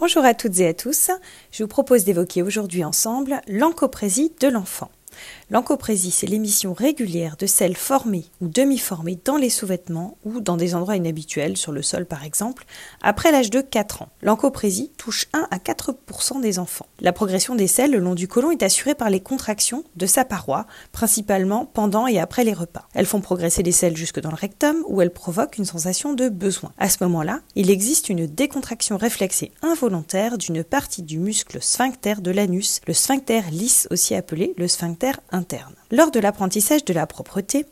Bonjour à toutes et à tous. Je vous propose d'évoquer aujourd'hui ensemble l'encoprésie de l'enfant. L'encoprésie, c'est l'émission régulière de selles formées ou demi-formées dans les sous-vêtements ou dans des endroits inhabituels, sur le sol par exemple, après l'âge de 4 ans. L'encoprésie touche 1 à 4% des enfants. La progression des selles le long du côlon est assurée par les contractions de sa paroi, principalement pendant et après les repas. Elles font progresser les selles jusque dans le rectum où elles provoquent une sensation de besoin. À ce moment-là, il existe une décontraction réflexée involontaire d'une partie du muscle sphincter de l'anus, le sphincter lisse aussi appelé le sphincter interne. Lors de l'apprentissage de la propreté,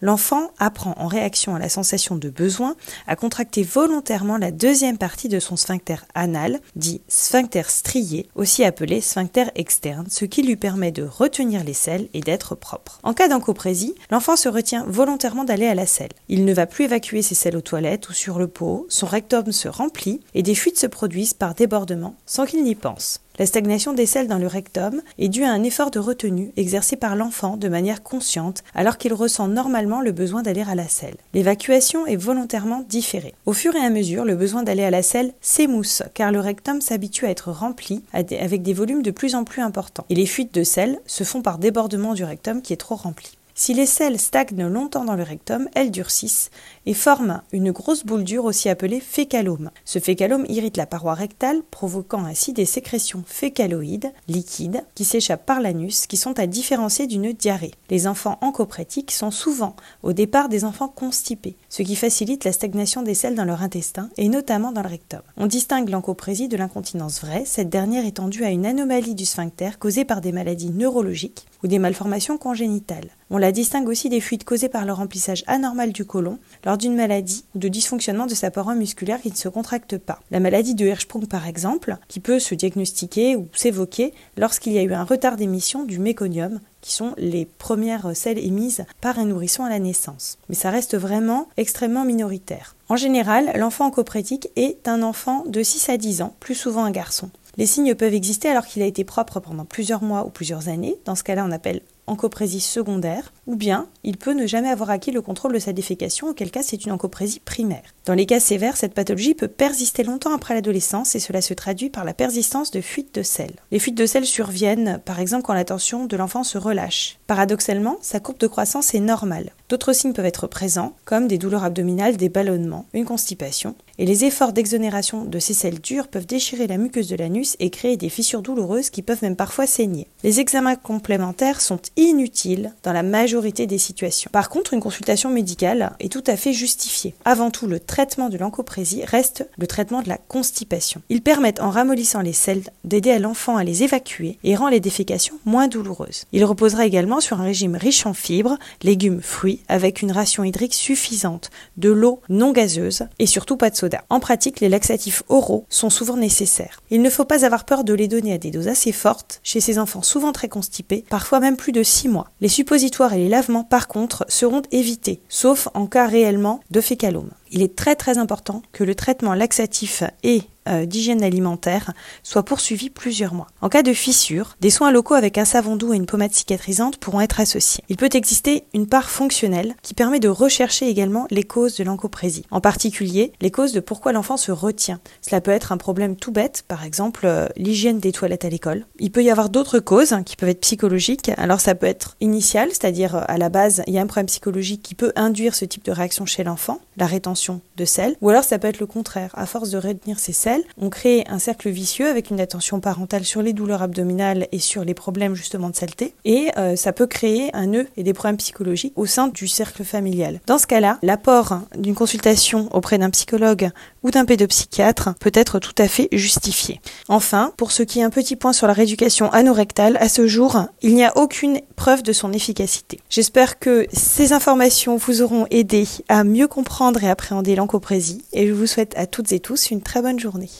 l'enfant apprend en réaction à la sensation de besoin à contracter volontairement la deuxième partie de son sphincter anal, dit sphincter strié, aussi appelé sphincter externe, ce qui lui permet de retenir les selles et d'être propre. En cas d'encoprésie, l'enfant se retient volontairement d'aller à la selle. Il ne va plus évacuer ses selles aux toilettes ou sur le pot, son rectum se remplit et des fuites se produisent par débordement sans qu'il n'y pense. La stagnation des selles dans le rectum est due à un effort de retenue exercé par l'enfant de manière consciente alors qu'il ressent normalement le besoin d'aller à la selle. L'évacuation est volontairement différée. Au fur et à mesure, le besoin d'aller à la selle s'émousse car le rectum s'habitue à être rempli avec des volumes de plus en plus importants et les fuites de selles se font par débordement du rectum qui est trop rempli. Si les selles stagnent longtemps dans le rectum, elles durcissent et forment une grosse boule dure aussi appelée fécalome. Ce fécalome irrite la paroi rectale, provoquant ainsi des sécrétions fécaloïdes, liquides, qui s'échappent par l'anus, qui sont à différencier d'une diarrhée. Les enfants encoprétiques sont souvent au départ des enfants constipés, ce qui facilite la stagnation des selles dans leur intestin et notamment dans le rectum. On distingue l'encoprésie de l'incontinence vraie, cette dernière étant due à une anomalie du sphincter causée par des maladies neurologiques ou des malformations congénitales. On la distingue aussi des fuites causées par le remplissage anormal du côlon lors d'une maladie ou de dysfonctionnement de sa paroi musculaire qui ne se contracte pas. La maladie de Hirschsprung par exemple, qui peut se diagnostiquer ou s'évoquer lorsqu'il y a eu un retard d'émission du méconium qui sont les premières selles émises par un nourrisson à la naissance. Mais ça reste vraiment extrêmement minoritaire. En général, l'enfant coprétique est un enfant de 6 à 10 ans, plus souvent un garçon. Les signes peuvent exister alors qu'il a été propre pendant plusieurs mois ou plusieurs années. Dans ce cas-là, on appelle encoprésie secondaire, ou bien il peut ne jamais avoir acquis le contrôle de sa défécation, auquel cas c'est une encoprésie primaire. Dans les cas sévères, cette pathologie peut persister longtemps après l'adolescence et cela se traduit par la persistance de fuites de sel. Les fuites de sel surviennent par exemple quand l'attention de l'enfant se relâche. Paradoxalement, sa courbe de croissance est normale. D'autres signes peuvent être présents, comme des douleurs abdominales, des ballonnements, une constipation, et les efforts d'exonération de ces selles dures peuvent déchirer la muqueuse de l'anus et créer des fissures douloureuses qui peuvent même parfois saigner. Les examens complémentaires sont inutiles dans la majorité des situations. Par contre, une consultation médicale est tout à fait justifiée. Avant tout, le traitement de l'encoprésie reste le traitement de la constipation. Ils permettent en ramollissant les selles d'aider à l'enfant à les évacuer et rend les défécations moins douloureuses. Il reposera également sur un régime riche en fibres, légumes, fruits, avec une ration hydrique suffisante, de l'eau non gazeuse et surtout pas de soda. En pratique, les laxatifs oraux sont souvent nécessaires. Il ne faut pas avoir peur de les donner à des doses assez fortes chez ces enfants souvent très constipés, parfois même plus de 6 mois. Les suppositoires et les lavements, par contre, seront évités, sauf en cas réellement de fécalome. Il est très très important que le traitement laxatif et euh, d'hygiène alimentaire soit poursuivi plusieurs mois. En cas de fissure, des soins locaux avec un savon doux et une pommade cicatrisante pourront être associés. Il peut exister une part fonctionnelle qui permet de rechercher également les causes de l'encoprésie, en particulier les causes de pourquoi l'enfant se retient. Cela peut être un problème tout bête, par exemple euh, l'hygiène des toilettes à l'école. Il peut y avoir d'autres causes qui peuvent être psychologiques. Alors ça peut être initial, c'est-à-dire euh, à la base il y a un problème psychologique qui peut induire ce type de réaction chez l'enfant, la rétention de sel, ou alors ça peut être le contraire. À force de retenir ces sels, on crée un cercle vicieux avec une attention parentale sur les douleurs abdominales et sur les problèmes justement de saleté, et euh, ça peut créer un nœud et des problèmes psychologiques au sein du cercle familial. Dans ce cas-là, l'apport d'une consultation auprès d'un psychologue ou d'un pédopsychiatre peut être tout à fait justifié. Enfin, pour ce qui est un petit point sur la rééducation anorectale, à ce jour, il n'y a aucune preuve de son efficacité. J'espère que ces informations vous auront aidé à mieux comprendre et appréhender l'encoprésie et je vous souhaite à toutes et tous une très bonne journée.